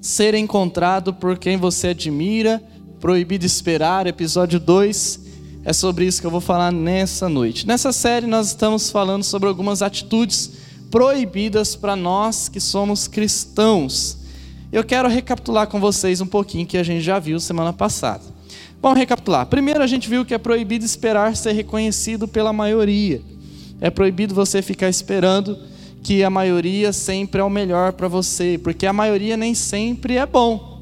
ser encontrado por quem você admira. Proibido esperar, episódio 2. É sobre isso que eu vou falar nessa noite. Nessa série, nós estamos falando sobre algumas atitudes proibidas para nós que somos cristãos. Eu quero recapitular com vocês um pouquinho que a gente já viu semana passada. Vamos recapitular. Primeiro, a gente viu que é proibido esperar ser reconhecido pela maioria. É proibido você ficar esperando que a maioria sempre é o melhor para você, porque a maioria nem sempre é bom.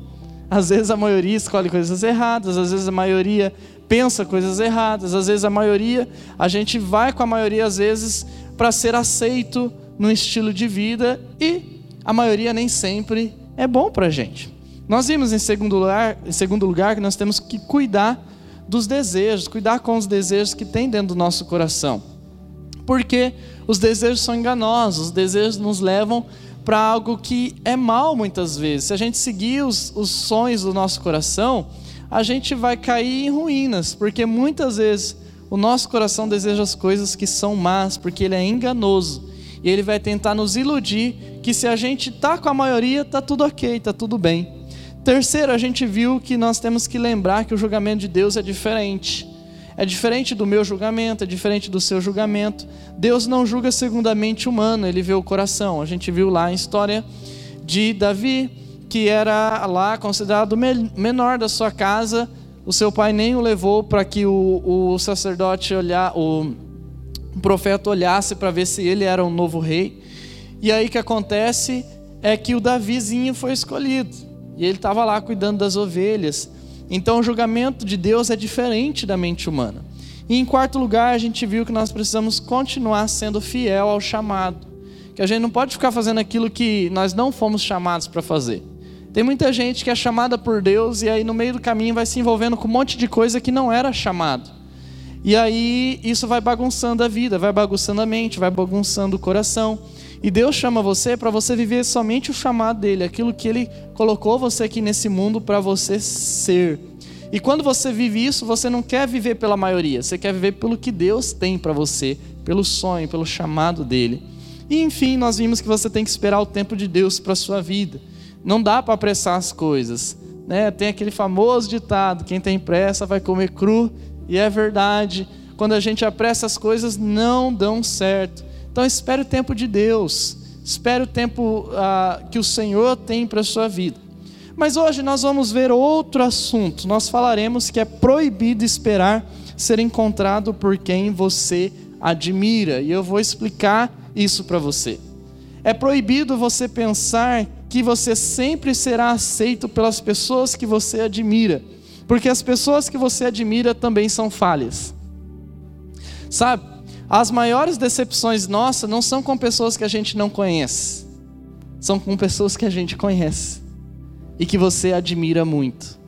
Às vezes a maioria escolhe coisas erradas, às vezes a maioria pensa coisas erradas, às vezes a maioria, a gente vai com a maioria às vezes para ser aceito no estilo de vida e a maioria nem sempre é bom para a gente. Nós vimos em segundo lugar, em segundo lugar que nós temos que cuidar dos desejos, cuidar com os desejos que tem dentro do nosso coração. Porque os desejos são enganosos, os desejos nos levam para algo que é mal muitas vezes. Se a gente seguir os, os sonhos do nosso coração, a gente vai cair em ruínas, porque muitas vezes o nosso coração deseja as coisas que são más, porque ele é enganoso. E ele vai tentar nos iludir que se a gente está com a maioria, está tudo ok, está tudo bem. Terceiro, a gente viu que nós temos que lembrar que o julgamento de Deus é diferente. É diferente do meu julgamento, é diferente do seu julgamento. Deus não julga segundo a mente humana, ele vê o coração. A gente viu lá a história de Davi, que era lá considerado menor da sua casa. O seu pai nem o levou para que o, o sacerdote olhar, o, o profeta olhasse para ver se ele era um novo rei. E aí o que acontece é que o Davizinho foi escolhido. E ele estava lá cuidando das ovelhas. Então o julgamento de Deus é diferente da mente humana. E em quarto lugar, a gente viu que nós precisamos continuar sendo fiel ao chamado. Que a gente não pode ficar fazendo aquilo que nós não fomos chamados para fazer. Tem muita gente que é chamada por Deus e aí no meio do caminho vai se envolvendo com um monte de coisa que não era chamado. E aí isso vai bagunçando a vida, vai bagunçando a mente, vai bagunçando o coração. E Deus chama você para você viver somente o chamado dele, aquilo que ele colocou você aqui nesse mundo para você ser. E quando você vive isso, você não quer viver pela maioria, você quer viver pelo que Deus tem para você, pelo sonho, pelo chamado dele. E enfim, nós vimos que você tem que esperar o tempo de Deus para sua vida. Não dá para apressar as coisas. Né? Tem aquele famoso ditado: quem tem pressa vai comer cru, e é verdade. Quando a gente apressa as coisas, não dão certo. Então espere o tempo de Deus, espere o tempo ah, que o Senhor tem para a sua vida. Mas hoje nós vamos ver outro assunto. Nós falaremos que é proibido esperar ser encontrado por quem você admira. E eu vou explicar isso para você. É proibido você pensar que você sempre será aceito pelas pessoas que você admira, porque as pessoas que você admira também são falhas. Sabe? As maiores decepções nossas não são com pessoas que a gente não conhece, são com pessoas que a gente conhece e que você admira muito.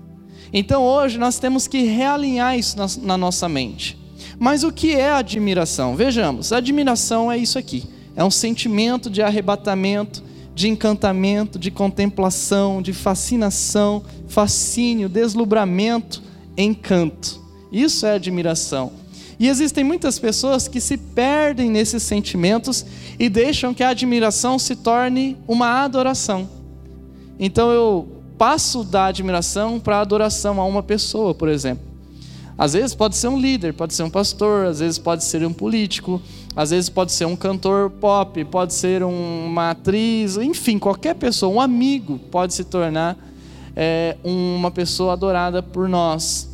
Então hoje nós temos que realinhar isso na, na nossa mente. Mas o que é admiração? Vejamos, admiração é isso aqui: é um sentimento de arrebatamento, de encantamento, de contemplação, de fascinação, fascínio, deslumbramento, encanto. Isso é admiração. E existem muitas pessoas que se perdem nesses sentimentos e deixam que a admiração se torne uma adoração. Então eu passo da admiração para a adoração a uma pessoa, por exemplo. Às vezes pode ser um líder, pode ser um pastor, às vezes pode ser um político, às vezes pode ser um cantor pop, pode ser uma atriz, enfim, qualquer pessoa, um amigo pode se tornar é, uma pessoa adorada por nós.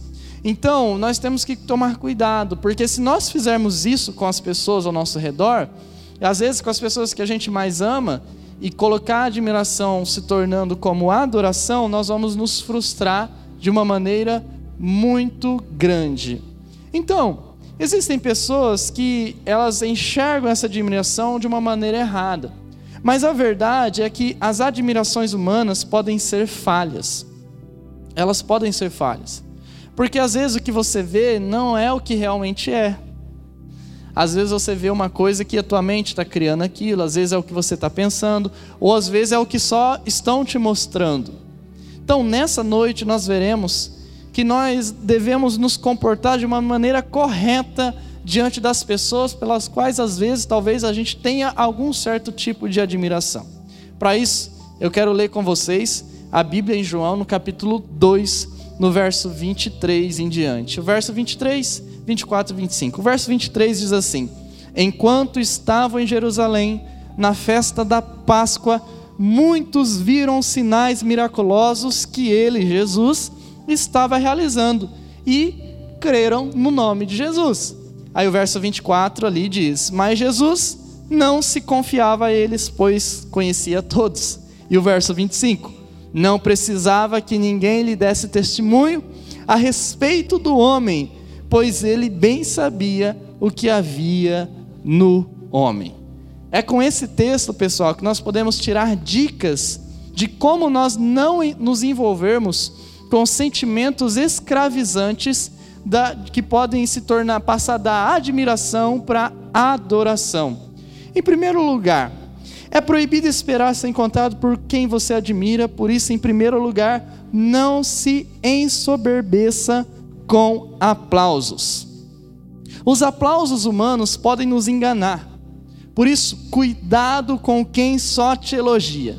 Então, nós temos que tomar cuidado, porque se nós fizermos isso com as pessoas ao nosso redor, às vezes com as pessoas que a gente mais ama, e colocar a admiração se tornando como adoração, nós vamos nos frustrar de uma maneira muito grande. Então, existem pessoas que elas enxergam essa admiração de uma maneira errada. Mas a verdade é que as admirações humanas podem ser falhas. elas podem ser falhas. Porque às vezes o que você vê não é o que realmente é. Às vezes você vê uma coisa que a tua mente está criando aquilo, às vezes é o que você está pensando, ou às vezes é o que só estão te mostrando. Então, nessa noite, nós veremos que nós devemos nos comportar de uma maneira correta diante das pessoas pelas quais, às vezes, talvez a gente tenha algum certo tipo de admiração. Para isso, eu quero ler com vocês a Bíblia em João, no capítulo 2, no verso 23 em diante. O verso 23 24 e 25. O verso 23 diz assim: Enquanto estavam em Jerusalém, na festa da Páscoa, muitos viram sinais miraculosos que ele, Jesus, estava realizando e creram no nome de Jesus. Aí o verso 24 ali diz: Mas Jesus não se confiava a eles, pois conhecia todos. E o verso 25: Não precisava que ninguém lhe desse testemunho a respeito do homem, pois ele bem sabia o que havia no homem. É com esse texto, pessoal, que nós podemos tirar dicas de como nós não nos envolvermos com sentimentos escravizantes da, que podem se tornar passar da admiração para adoração. Em primeiro lugar, é proibido esperar ser encontrado por quem você admira, por isso, em primeiro lugar, não se ensoberbeça com aplausos. Os aplausos humanos podem nos enganar. Por isso, cuidado com quem só te elogia.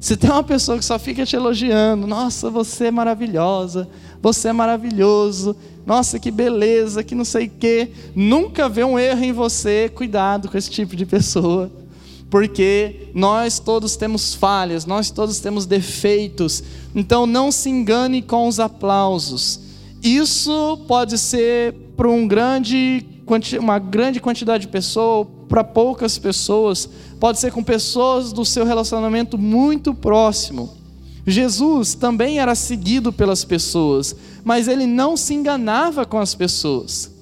Se tem uma pessoa que só fica te elogiando, nossa, você é maravilhosa, você é maravilhoso, nossa, que beleza, que não sei o quê, nunca vê um erro em você, cuidado com esse tipo de pessoa, porque nós todos temos falhas, nós todos temos defeitos, então não se engane com os aplausos. Isso pode ser para um grande, uma grande quantidade de pessoas, para poucas pessoas, pode ser com pessoas do seu relacionamento muito próximo. Jesus também era seguido pelas pessoas, mas ele não se enganava com as pessoas.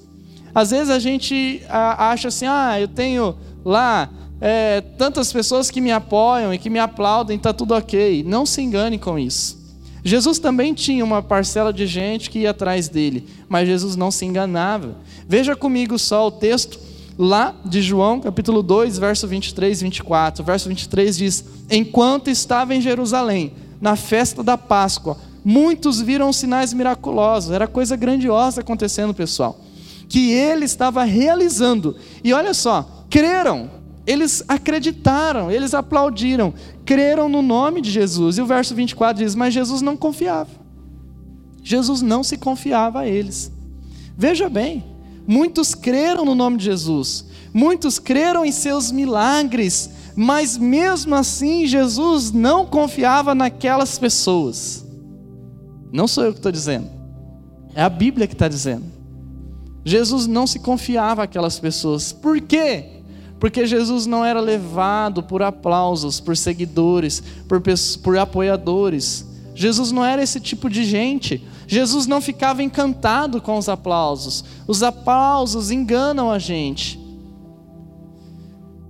Às vezes a gente acha assim: ah, eu tenho lá é, tantas pessoas que me apoiam e que me aplaudem, está tudo ok. Não se engane com isso. Jesus também tinha uma parcela de gente que ia atrás dele, mas Jesus não se enganava. Veja comigo só o texto lá de João, capítulo 2, verso 23 e 24. O verso 23 diz: Enquanto estava em Jerusalém, na festa da Páscoa, muitos viram sinais miraculosos, era coisa grandiosa acontecendo, pessoal, que ele estava realizando. E olha só, creram eles acreditaram, eles aplaudiram, creram no nome de Jesus. E o verso 24 diz: Mas Jesus não confiava. Jesus não se confiava a eles. Veja bem, muitos creram no nome de Jesus, muitos creram em seus milagres, mas mesmo assim Jesus não confiava naquelas pessoas. Não sou eu que estou dizendo, é a Bíblia que está dizendo. Jesus não se confiava aquelas pessoas. Por quê? Porque Jesus não era levado por aplausos, por seguidores, por, por apoiadores. Jesus não era esse tipo de gente. Jesus não ficava encantado com os aplausos. Os aplausos enganam a gente.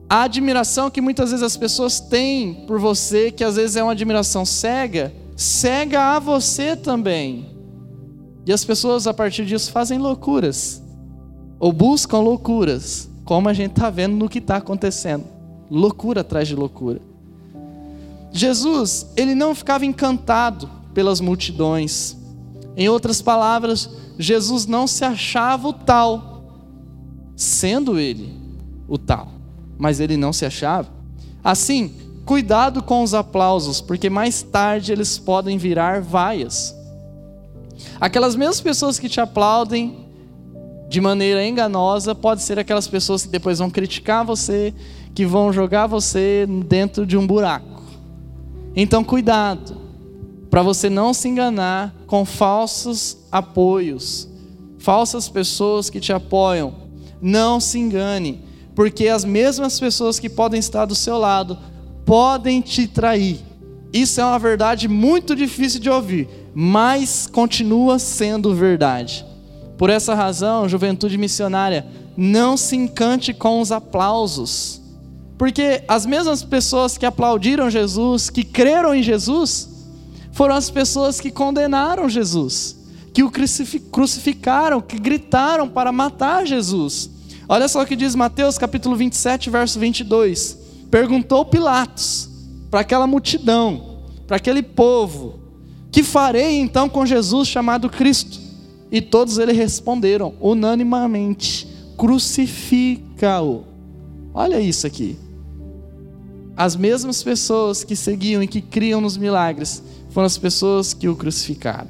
A admiração que muitas vezes as pessoas têm por você, que às vezes é uma admiração cega, cega a você também. E as pessoas a partir disso fazem loucuras, ou buscam loucuras como a gente está vendo no que está acontecendo. Loucura atrás de loucura. Jesus, ele não ficava encantado pelas multidões. Em outras palavras, Jesus não se achava o tal, sendo ele o tal, mas ele não se achava. Assim, cuidado com os aplausos, porque mais tarde eles podem virar vaias. Aquelas mesmas pessoas que te aplaudem de maneira enganosa pode ser aquelas pessoas que depois vão criticar você, que vão jogar você dentro de um buraco. Então, cuidado, para você não se enganar com falsos apoios, falsas pessoas que te apoiam. Não se engane, porque as mesmas pessoas que podem estar do seu lado podem te trair. Isso é uma verdade muito difícil de ouvir, mas continua sendo verdade. Por essa razão, juventude missionária, não se encante com os aplausos. Porque as mesmas pessoas que aplaudiram Jesus, que creram em Jesus, foram as pessoas que condenaram Jesus, que o crucificaram, que gritaram para matar Jesus. Olha só o que diz Mateus capítulo 27, verso 22. Perguntou Pilatos para aquela multidão, para aquele povo: Que farei então com Jesus chamado Cristo? E todos eles responderam unanimamente: Crucifica-o. Olha isso aqui. As mesmas pessoas que seguiam e que criam nos milagres foram as pessoas que o crucificaram.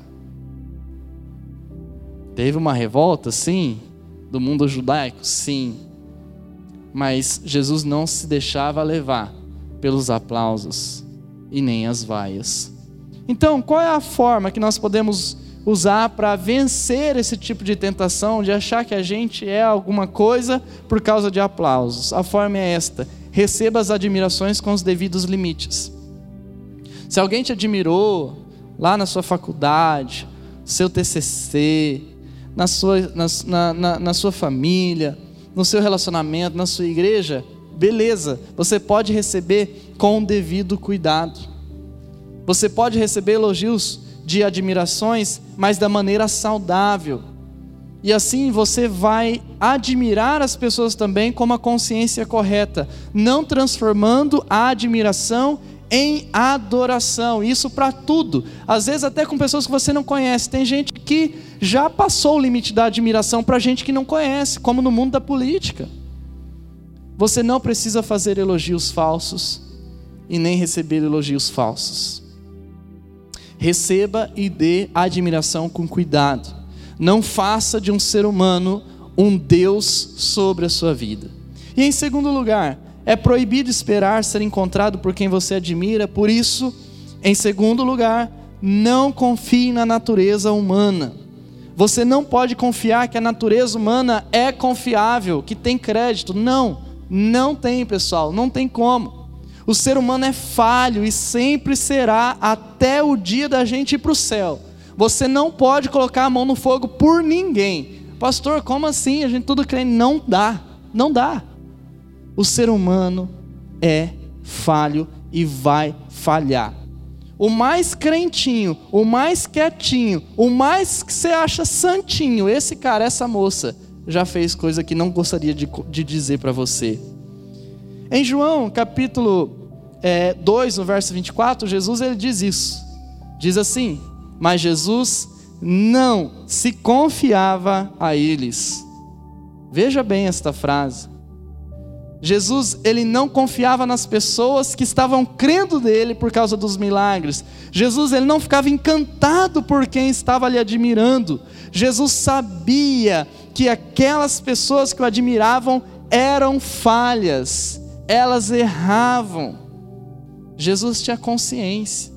Teve uma revolta, sim, do mundo judaico, sim. Mas Jesus não se deixava levar pelos aplausos e nem as vaias. Então, qual é a forma que nós podemos usar para vencer esse tipo de tentação de achar que a gente é alguma coisa por causa de aplausos? A forma é esta: receba as admirações com os devidos limites. Se alguém te admirou lá na sua faculdade, seu TCC, na sua, na, na, na sua família, no seu relacionamento, na sua igreja, beleza, você pode receber com o devido cuidado. Você pode receber elogios de admirações, mas da maneira saudável. E assim você vai admirar as pessoas também com uma consciência correta, não transformando a admiração em adoração. Isso para tudo. Às vezes até com pessoas que você não conhece. Tem gente que já passou o limite da admiração para gente que não conhece, como no mundo da política. Você não precisa fazer elogios falsos e nem receber elogios falsos. Receba e dê admiração com cuidado. Não faça de um ser humano um Deus sobre a sua vida. E em segundo lugar, é proibido esperar ser encontrado por quem você admira, por isso, em segundo lugar, não confie na natureza humana. Você não pode confiar que a natureza humana é confiável, que tem crédito. Não, não tem, pessoal, não tem como. O ser humano é falho e sempre será até o dia da gente ir para o céu. Você não pode colocar a mão no fogo por ninguém. Pastor, como assim? A gente tudo crê. Não dá, não dá. O ser humano é falho e vai falhar. O mais crentinho, o mais quietinho, o mais que você acha santinho, esse cara, essa moça, já fez coisa que não gostaria de, de dizer para você. Em João, capítulo é, 2, no verso 24, Jesus ele diz isso. Diz assim: Mas Jesus não se confiava a eles. Veja bem esta frase. Jesus, ele não confiava nas pessoas que estavam crendo nele por causa dos milagres. Jesus, ele não ficava encantado por quem estava lhe admirando. Jesus sabia que aquelas pessoas que o admiravam eram falhas, elas erravam. Jesus tinha consciência.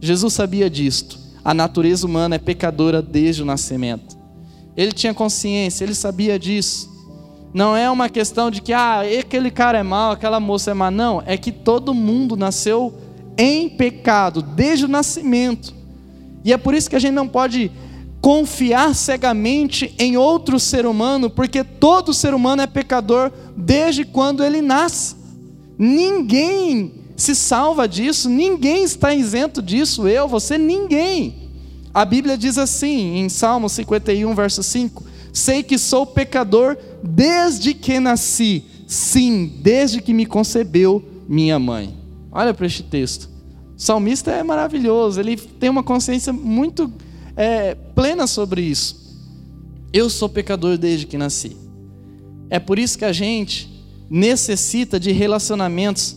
Jesus sabia disto. A natureza humana é pecadora desde o nascimento. Ele tinha consciência, ele sabia disso. Não é uma questão de que ah, aquele cara é mau, aquela moça é má. Não, é que todo mundo nasceu em pecado desde o nascimento. E é por isso que a gente não pode confiar cegamente em outro ser humano, porque todo ser humano é pecador desde quando ele nasce. Ninguém se salva disso, ninguém está isento disso, eu, você, ninguém. A Bíblia diz assim, em Salmo 51, verso 5: Sei que sou pecador desde que nasci, sim, desde que me concebeu minha mãe. Olha para este texto. O salmista é maravilhoso, ele tem uma consciência muito é, plena sobre isso. Eu sou pecador desde que nasci. É por isso que a gente necessita de relacionamentos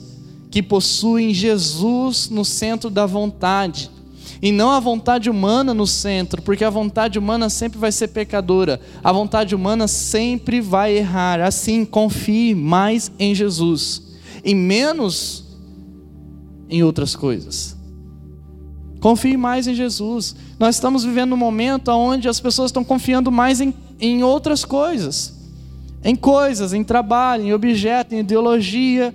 que possuem Jesus no centro da vontade e não a vontade humana no centro, porque a vontade humana sempre vai ser pecadora, a vontade humana sempre vai errar. Assim, confie mais em Jesus e menos em outras coisas. Confie mais em Jesus. Nós estamos vivendo um momento onde as pessoas estão confiando mais em, em outras coisas, em coisas, em trabalho, em objeto, em ideologia.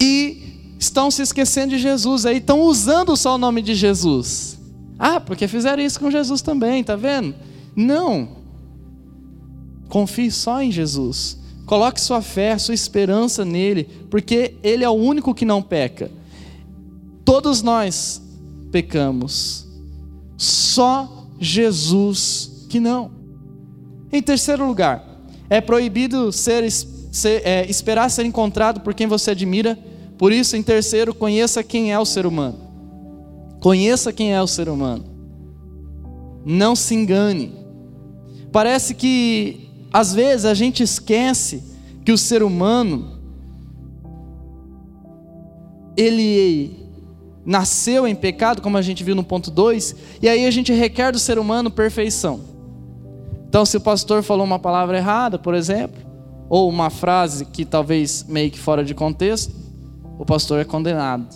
E estão se esquecendo de Jesus, aí estão usando só o nome de Jesus. Ah, porque fizeram isso com Jesus também, tá vendo? Não. Confie só em Jesus. Coloque sua fé, sua esperança nele, porque ele é o único que não peca. Todos nós pecamos. Só Jesus que não. Em terceiro lugar, é proibido ser, ser é, esperar ser encontrado por quem você admira. Por isso, em terceiro, conheça quem é o ser humano. Conheça quem é o ser humano. Não se engane. Parece que às vezes a gente esquece que o ser humano ele nasceu em pecado, como a gente viu no ponto 2, e aí a gente requer do ser humano perfeição. Então, se o pastor falou uma palavra errada, por exemplo, ou uma frase que talvez meio que fora de contexto, o pastor é condenado.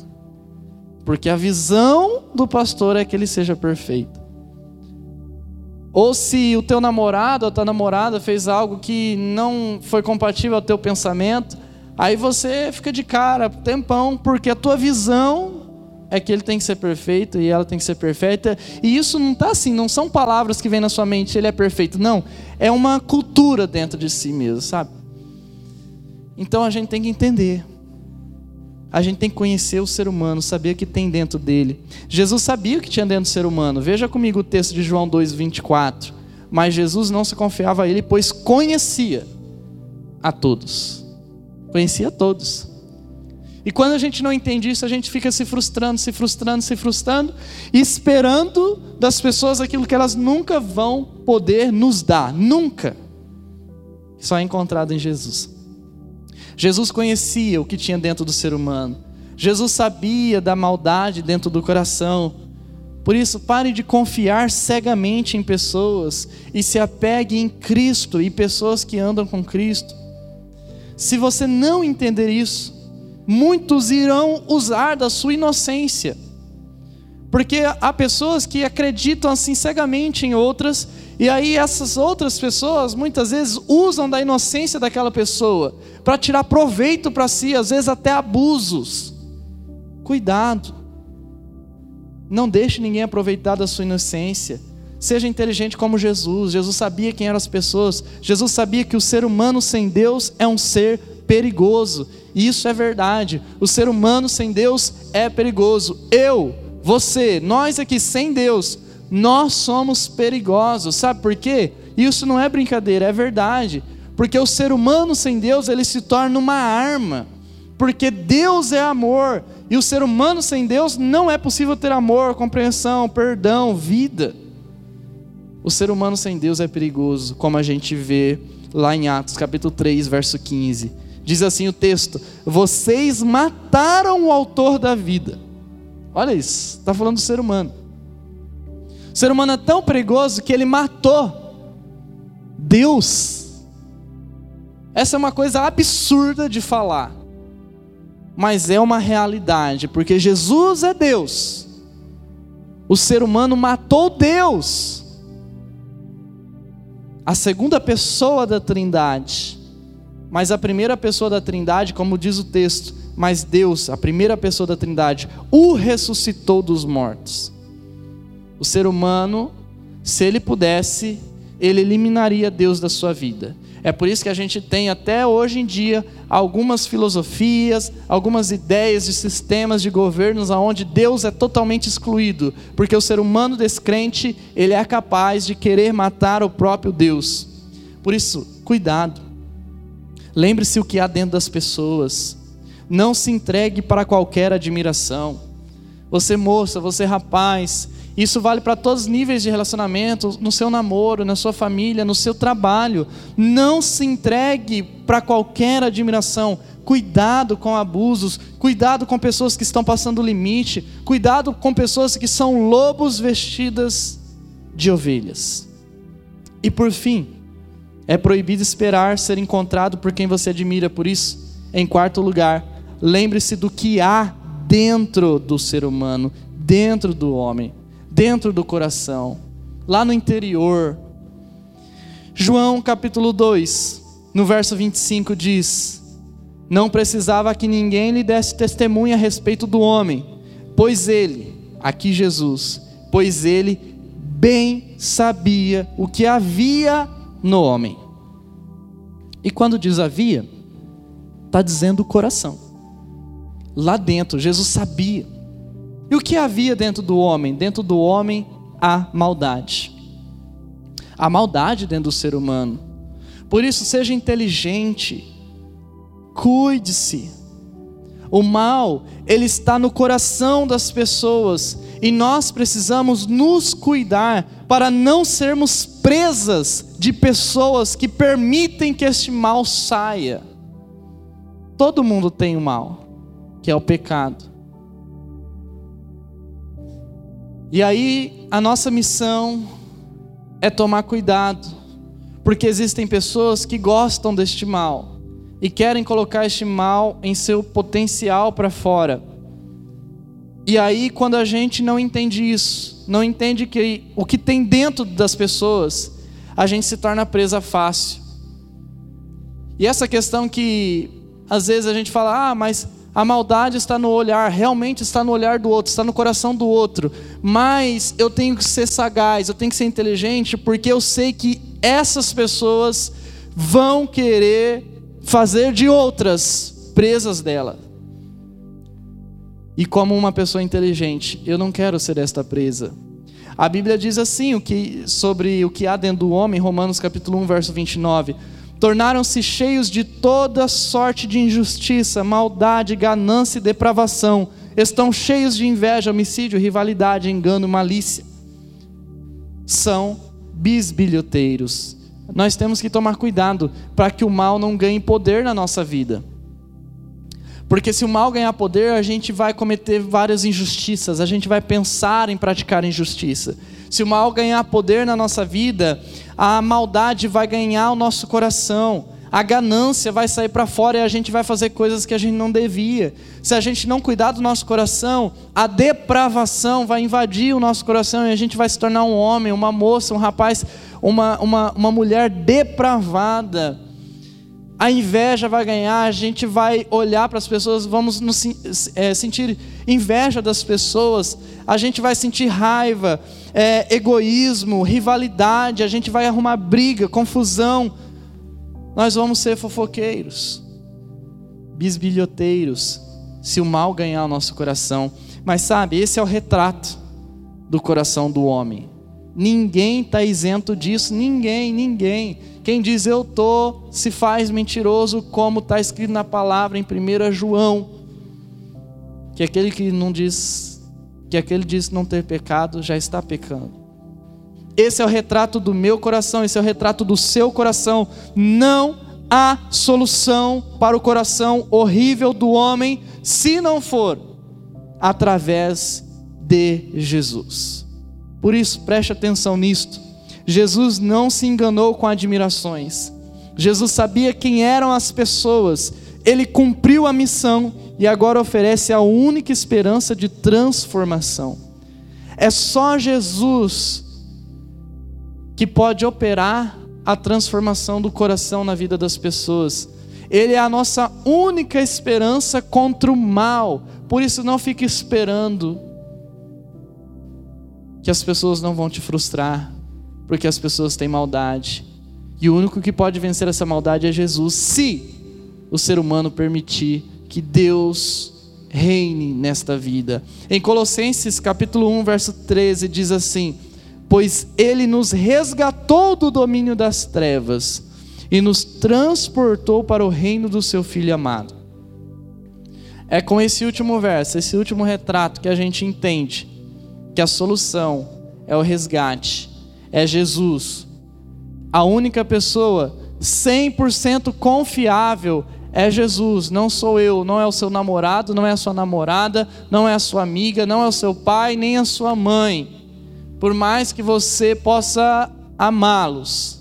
Porque a visão do pastor é que ele seja perfeito. Ou se o teu namorado ou a tua namorada fez algo que não foi compatível ao teu pensamento, aí você fica de cara, tempão, porque a tua visão é que ele tem que ser perfeito e ela tem que ser perfeita. E isso não está assim, não são palavras que vêm na sua mente, ele é perfeito. Não, é uma cultura dentro de si mesmo, sabe? Então a gente tem que entender. A gente tem que conhecer o ser humano, saber o que tem dentro dele. Jesus sabia o que tinha dentro do ser humano. Veja comigo o texto de João 2:24. Mas Jesus não se confiava a ele, pois conhecia a todos. Conhecia a todos. E quando a gente não entende isso, a gente fica se frustrando, se frustrando, se frustrando, esperando das pessoas aquilo que elas nunca vão poder nos dar, nunca. Só é encontrado em Jesus. Jesus conhecia o que tinha dentro do ser humano. Jesus sabia da maldade dentro do coração. Por isso, pare de confiar cegamente em pessoas e se apegue em Cristo e pessoas que andam com Cristo. Se você não entender isso, muitos irão usar da sua inocência. Porque há pessoas que acreditam assim cegamente em outras, e aí essas outras pessoas muitas vezes usam da inocência daquela pessoa para tirar proveito para si, às vezes até abusos. Cuidado. Não deixe ninguém aproveitar da sua inocência. Seja inteligente como Jesus. Jesus sabia quem eram as pessoas. Jesus sabia que o ser humano sem Deus é um ser perigoso. Isso é verdade. O ser humano sem Deus é perigoso. Eu, você, nós aqui sem Deus, nós somos perigosos. Sabe por quê? Isso não é brincadeira, é verdade. Porque o ser humano sem Deus, ele se torna uma arma. Porque Deus é amor. E o ser humano sem Deus não é possível ter amor, compreensão, perdão, vida. O ser humano sem Deus é perigoso, como a gente vê lá em Atos capítulo 3, verso 15. Diz assim o texto: Vocês mataram o autor da vida. Olha isso, está falando do ser humano. O ser humano é tão perigoso que ele matou Deus. Essa é uma coisa absurda de falar, mas é uma realidade, porque Jesus é Deus. O ser humano matou Deus. A segunda pessoa da Trindade mas a primeira pessoa da Trindade, como diz o texto, mas Deus, a primeira pessoa da Trindade, o ressuscitou dos mortos. O ser humano, se ele pudesse, ele eliminaria Deus da sua vida. É por isso que a gente tem até hoje em dia algumas filosofias, algumas ideias de sistemas de governos aonde Deus é totalmente excluído, porque o ser humano descrente, ele é capaz de querer matar o próprio Deus. Por isso, cuidado. Lembre-se o que há dentro das pessoas. Não se entregue para qualquer admiração. Você moça, você rapaz, isso vale para todos os níveis de relacionamento, no seu namoro, na sua família, no seu trabalho. Não se entregue para qualquer admiração. Cuidado com abusos, cuidado com pessoas que estão passando o limite, cuidado com pessoas que são lobos vestidas de ovelhas. E por fim, é proibido esperar ser encontrado por quem você admira. Por isso, em quarto lugar, lembre-se do que há dentro do ser humano, dentro do homem, dentro do coração, lá no interior. João capítulo 2, no verso 25 diz: Não precisava que ninguém lhe desse testemunha a respeito do homem, pois ele, aqui Jesus, pois ele bem sabia o que havia no homem. E quando diz havia, está dizendo o coração. Lá dentro, Jesus sabia. E o que havia dentro do homem? Dentro do homem, a maldade. A maldade dentro do ser humano. Por isso, seja inteligente, cuide-se. O mal, ele está no coração das pessoas e nós precisamos nos cuidar para não sermos presas de pessoas que permitem que este mal saia. Todo mundo tem o mal, que é o pecado. E aí, a nossa missão é tomar cuidado, porque existem pessoas que gostam deste mal e querem colocar este mal em seu potencial para fora. E aí, quando a gente não entende isso, não entende que o que tem dentro das pessoas, a gente se torna presa fácil. E essa questão que às vezes a gente fala, ah, mas a maldade está no olhar, realmente está no olhar do outro, está no coração do outro. Mas eu tenho que ser sagaz, eu tenho que ser inteligente, porque eu sei que essas pessoas vão querer fazer de outras presas dela. E como uma pessoa inteligente, eu não quero ser esta presa. A Bíblia diz assim o que, sobre o que há dentro do homem, Romanos capítulo 1, verso 29. Tornaram-se cheios de toda sorte de injustiça, maldade, ganância e depravação. Estão cheios de inveja, homicídio, rivalidade, engano, malícia. São bisbilhoteiros. Nós temos que tomar cuidado para que o mal não ganhe poder na nossa vida. Porque se o mal ganhar poder, a gente vai cometer várias injustiças, a gente vai pensar em praticar injustiça. Se o mal ganhar poder na nossa vida, a maldade vai ganhar o nosso coração, a ganância vai sair para fora e a gente vai fazer coisas que a gente não devia. Se a gente não cuidar do nosso coração, a depravação vai invadir o nosso coração e a gente vai se tornar um homem, uma moça, um rapaz, uma, uma, uma mulher depravada a inveja vai ganhar, a gente vai olhar para as pessoas, vamos nos, é, sentir inveja das pessoas, a gente vai sentir raiva, é, egoísmo, rivalidade, a gente vai arrumar briga, confusão, nós vamos ser fofoqueiros, bisbilhoteiros, se o mal ganhar o nosso coração. Mas sabe, esse é o retrato do coração do homem. Ninguém está isento disso, ninguém, ninguém. Quem diz eu tô se faz mentiroso, como está escrito na palavra em 1 João, que aquele que não diz, que aquele diz não ter pecado já está pecando. Esse é o retrato do meu coração, esse é o retrato do seu coração. Não há solução para o coração horrível do homem se não for através de Jesus. Por isso, preste atenção nisto. Jesus não se enganou com admirações. Jesus sabia quem eram as pessoas. Ele cumpriu a missão e agora oferece a única esperança de transformação. É só Jesus que pode operar a transformação do coração na vida das pessoas. Ele é a nossa única esperança contra o mal. Por isso, não fique esperando que as pessoas não vão te frustrar porque as pessoas têm maldade. E o único que pode vencer essa maldade é Jesus, se o ser humano permitir que Deus reine nesta vida. Em Colossenses capítulo 1, verso 13 diz assim: "Pois ele nos resgatou do domínio das trevas e nos transportou para o reino do seu filho amado." É com esse último verso, esse último retrato que a gente entende que a solução é o resgate é Jesus. A única pessoa 100% confiável é Jesus, não sou eu, não é o seu namorado, não é a sua namorada, não é a sua amiga, não é o seu pai, nem a sua mãe. Por mais que você possa amá-los,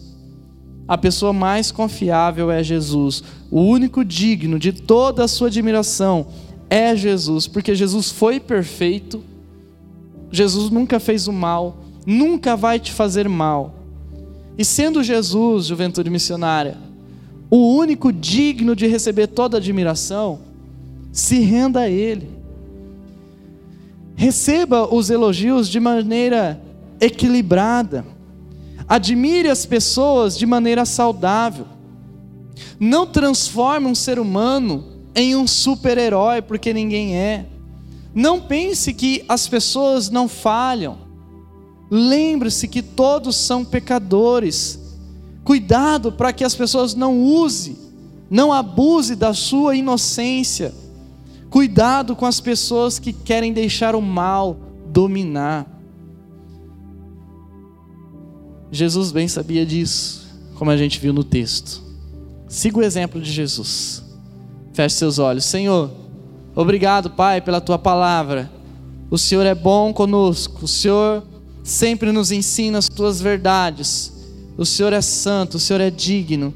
a pessoa mais confiável é Jesus. O único digno de toda a sua admiração é Jesus, porque Jesus foi perfeito, Jesus nunca fez o mal, nunca vai te fazer mal. E sendo Jesus, juventude missionária, o único digno de receber toda admiração, se renda a Ele. Receba os elogios de maneira equilibrada. Admire as pessoas de maneira saudável. Não transforme um ser humano em um super-herói, porque ninguém é. Não pense que as pessoas não falham. Lembre-se que todos são pecadores. Cuidado para que as pessoas não use, não abuse da sua inocência. Cuidado com as pessoas que querem deixar o mal dominar. Jesus bem sabia disso, como a gente viu no texto. Siga o exemplo de Jesus. Feche seus olhos. Senhor, obrigado, Pai, pela tua palavra. O Senhor é bom conosco. O Senhor sempre nos ensina as tuas verdades. O Senhor é santo, o Senhor é digno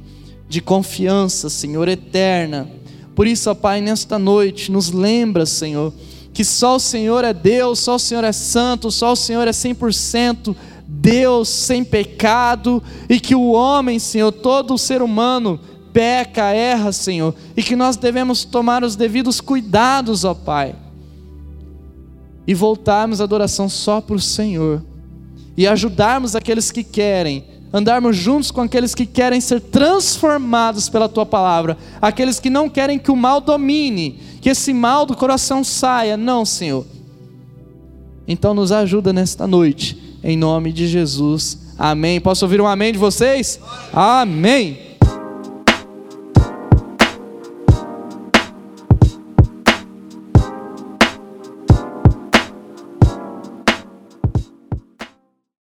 de confiança, Senhor, eterna. Por isso, ó Pai, nesta noite, nos lembra, Senhor, que só o Senhor é Deus, só o Senhor é santo, só o Senhor é 100% Deus sem pecado e que o homem, Senhor, todo ser humano peca, erra, Senhor, e que nós devemos tomar os devidos cuidados, ó Pai, e voltarmos a adoração só para o Senhor e ajudarmos aqueles que querem, andarmos juntos com aqueles que querem ser transformados pela tua palavra, aqueles que não querem que o mal domine, que esse mal do coração saia, não, Senhor. Então nos ajuda nesta noite, em nome de Jesus. Amém. Posso ouvir um amém de vocês? Amém.